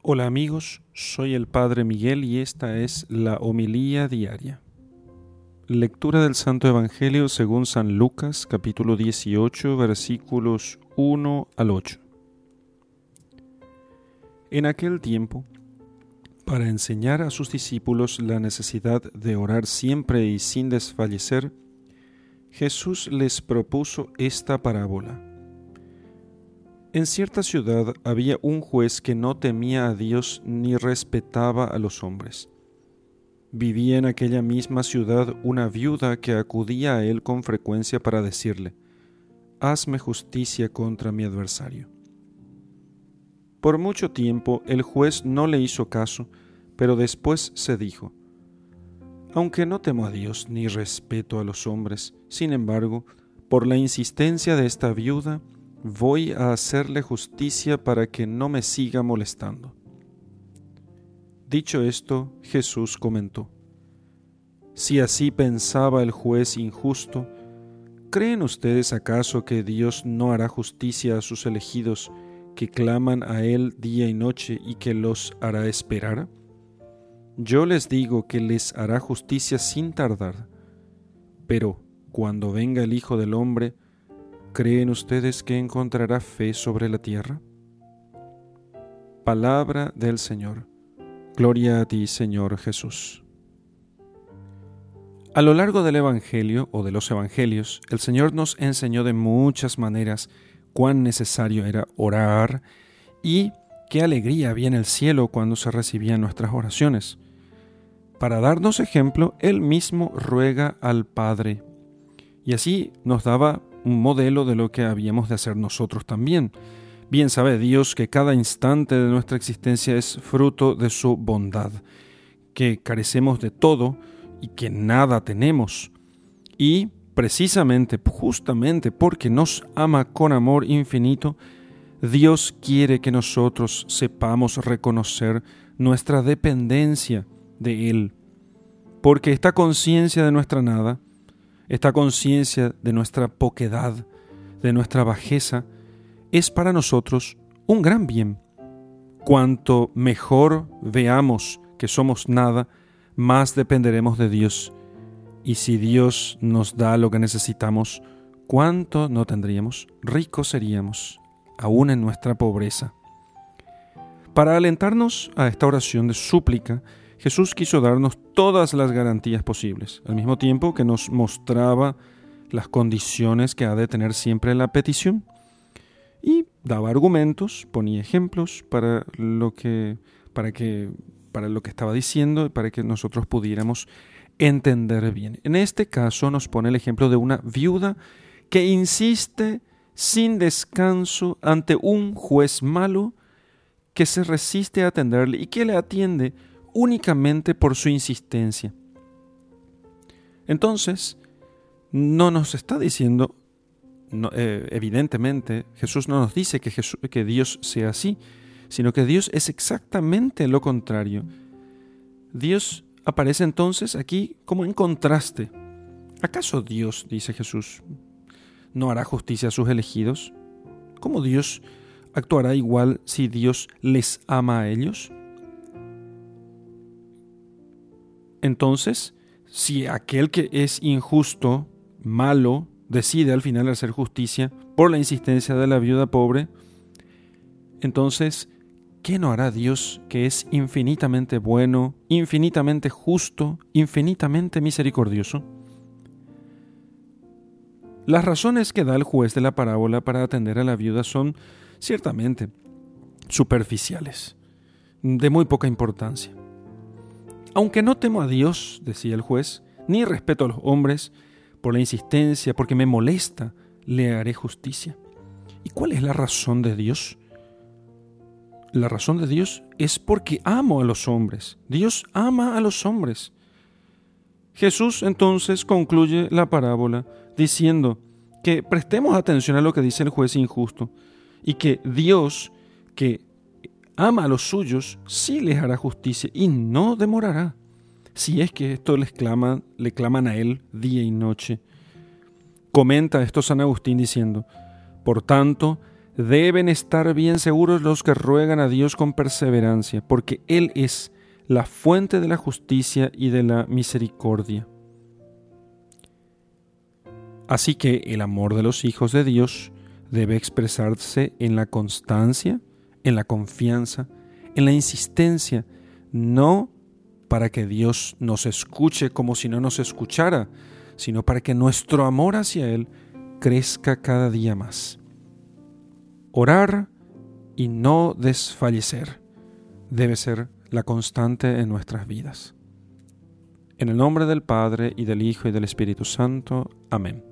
Hola amigos, soy el Padre Miguel y esta es la homilía diaria. Lectura del Santo Evangelio según San Lucas capítulo 18 versículos 1 al 8. En aquel tiempo, para enseñar a sus discípulos la necesidad de orar siempre y sin desfallecer, Jesús les propuso esta parábola. En cierta ciudad había un juez que no temía a Dios ni respetaba a los hombres. Vivía en aquella misma ciudad una viuda que acudía a él con frecuencia para decirle, Hazme justicia contra mi adversario. Por mucho tiempo el juez no le hizo caso, pero después se dijo, Aunque no temo a Dios ni respeto a los hombres, sin embargo, por la insistencia de esta viuda, voy a hacerle justicia para que no me siga molestando. Dicho esto, Jesús comentó, Si así pensaba el juez injusto, ¿creen ustedes acaso que Dios no hará justicia a sus elegidos que claman a Él día y noche y que los hará esperar? Yo les digo que les hará justicia sin tardar, pero cuando venga el Hijo del Hombre, ¿Creen ustedes que encontrará fe sobre la tierra? Palabra del Señor. Gloria a ti, Señor Jesús. A lo largo del Evangelio o de los Evangelios, el Señor nos enseñó de muchas maneras cuán necesario era orar y qué alegría había en el cielo cuando se recibían nuestras oraciones. Para darnos ejemplo, Él mismo ruega al Padre. Y así nos daba un modelo de lo que habíamos de hacer nosotros también. Bien sabe Dios que cada instante de nuestra existencia es fruto de su bondad, que carecemos de todo y que nada tenemos. Y precisamente, justamente porque nos ama con amor infinito, Dios quiere que nosotros sepamos reconocer nuestra dependencia de Él, porque esta conciencia de nuestra nada esta conciencia de nuestra poquedad, de nuestra bajeza, es para nosotros un gran bien. Cuanto mejor veamos que somos nada, más dependeremos de Dios. Y si Dios nos da lo que necesitamos, ¿cuánto no tendríamos? Ricos seríamos, aún en nuestra pobreza. Para alentarnos a esta oración de súplica, Jesús quiso darnos todas las garantías posibles, al mismo tiempo que nos mostraba las condiciones que ha de tener siempre la petición y daba argumentos, ponía ejemplos para lo que para que para lo que estaba diciendo y para que nosotros pudiéramos entender bien. En este caso nos pone el ejemplo de una viuda que insiste sin descanso ante un juez malo que se resiste a atenderle y que le atiende únicamente por su insistencia. Entonces, no nos está diciendo, eh, evidentemente, Jesús no nos dice que, que Dios sea así, sino que Dios es exactamente lo contrario. Dios aparece entonces aquí como en contraste. ¿Acaso Dios, dice Jesús, no hará justicia a sus elegidos? ¿Cómo Dios actuará igual si Dios les ama a ellos? Entonces, si aquel que es injusto, malo, decide al final hacer justicia por la insistencia de la viuda pobre, entonces, ¿qué no hará Dios que es infinitamente bueno, infinitamente justo, infinitamente misericordioso? Las razones que da el juez de la parábola para atender a la viuda son ciertamente superficiales, de muy poca importancia. Aunque no temo a Dios, decía el juez, ni respeto a los hombres, por la insistencia, porque me molesta, le haré justicia. ¿Y cuál es la razón de Dios? La razón de Dios es porque amo a los hombres. Dios ama a los hombres. Jesús entonces concluye la parábola diciendo que prestemos atención a lo que dice el juez injusto y que Dios, que ama a los suyos, sí les hará justicia y no demorará. Si es que esto les le claman a él día y noche. Comenta esto San Agustín diciendo, por tanto, Deben estar bien seguros los que ruegan a Dios con perseverancia, porque Él es la fuente de la justicia y de la misericordia. Así que el amor de los hijos de Dios debe expresarse en la constancia, en la confianza, en la insistencia, no para que Dios nos escuche como si no nos escuchara, sino para que nuestro amor hacia Él crezca cada día más. Orar y no desfallecer debe ser la constante en nuestras vidas. En el nombre del Padre y del Hijo y del Espíritu Santo. Amén.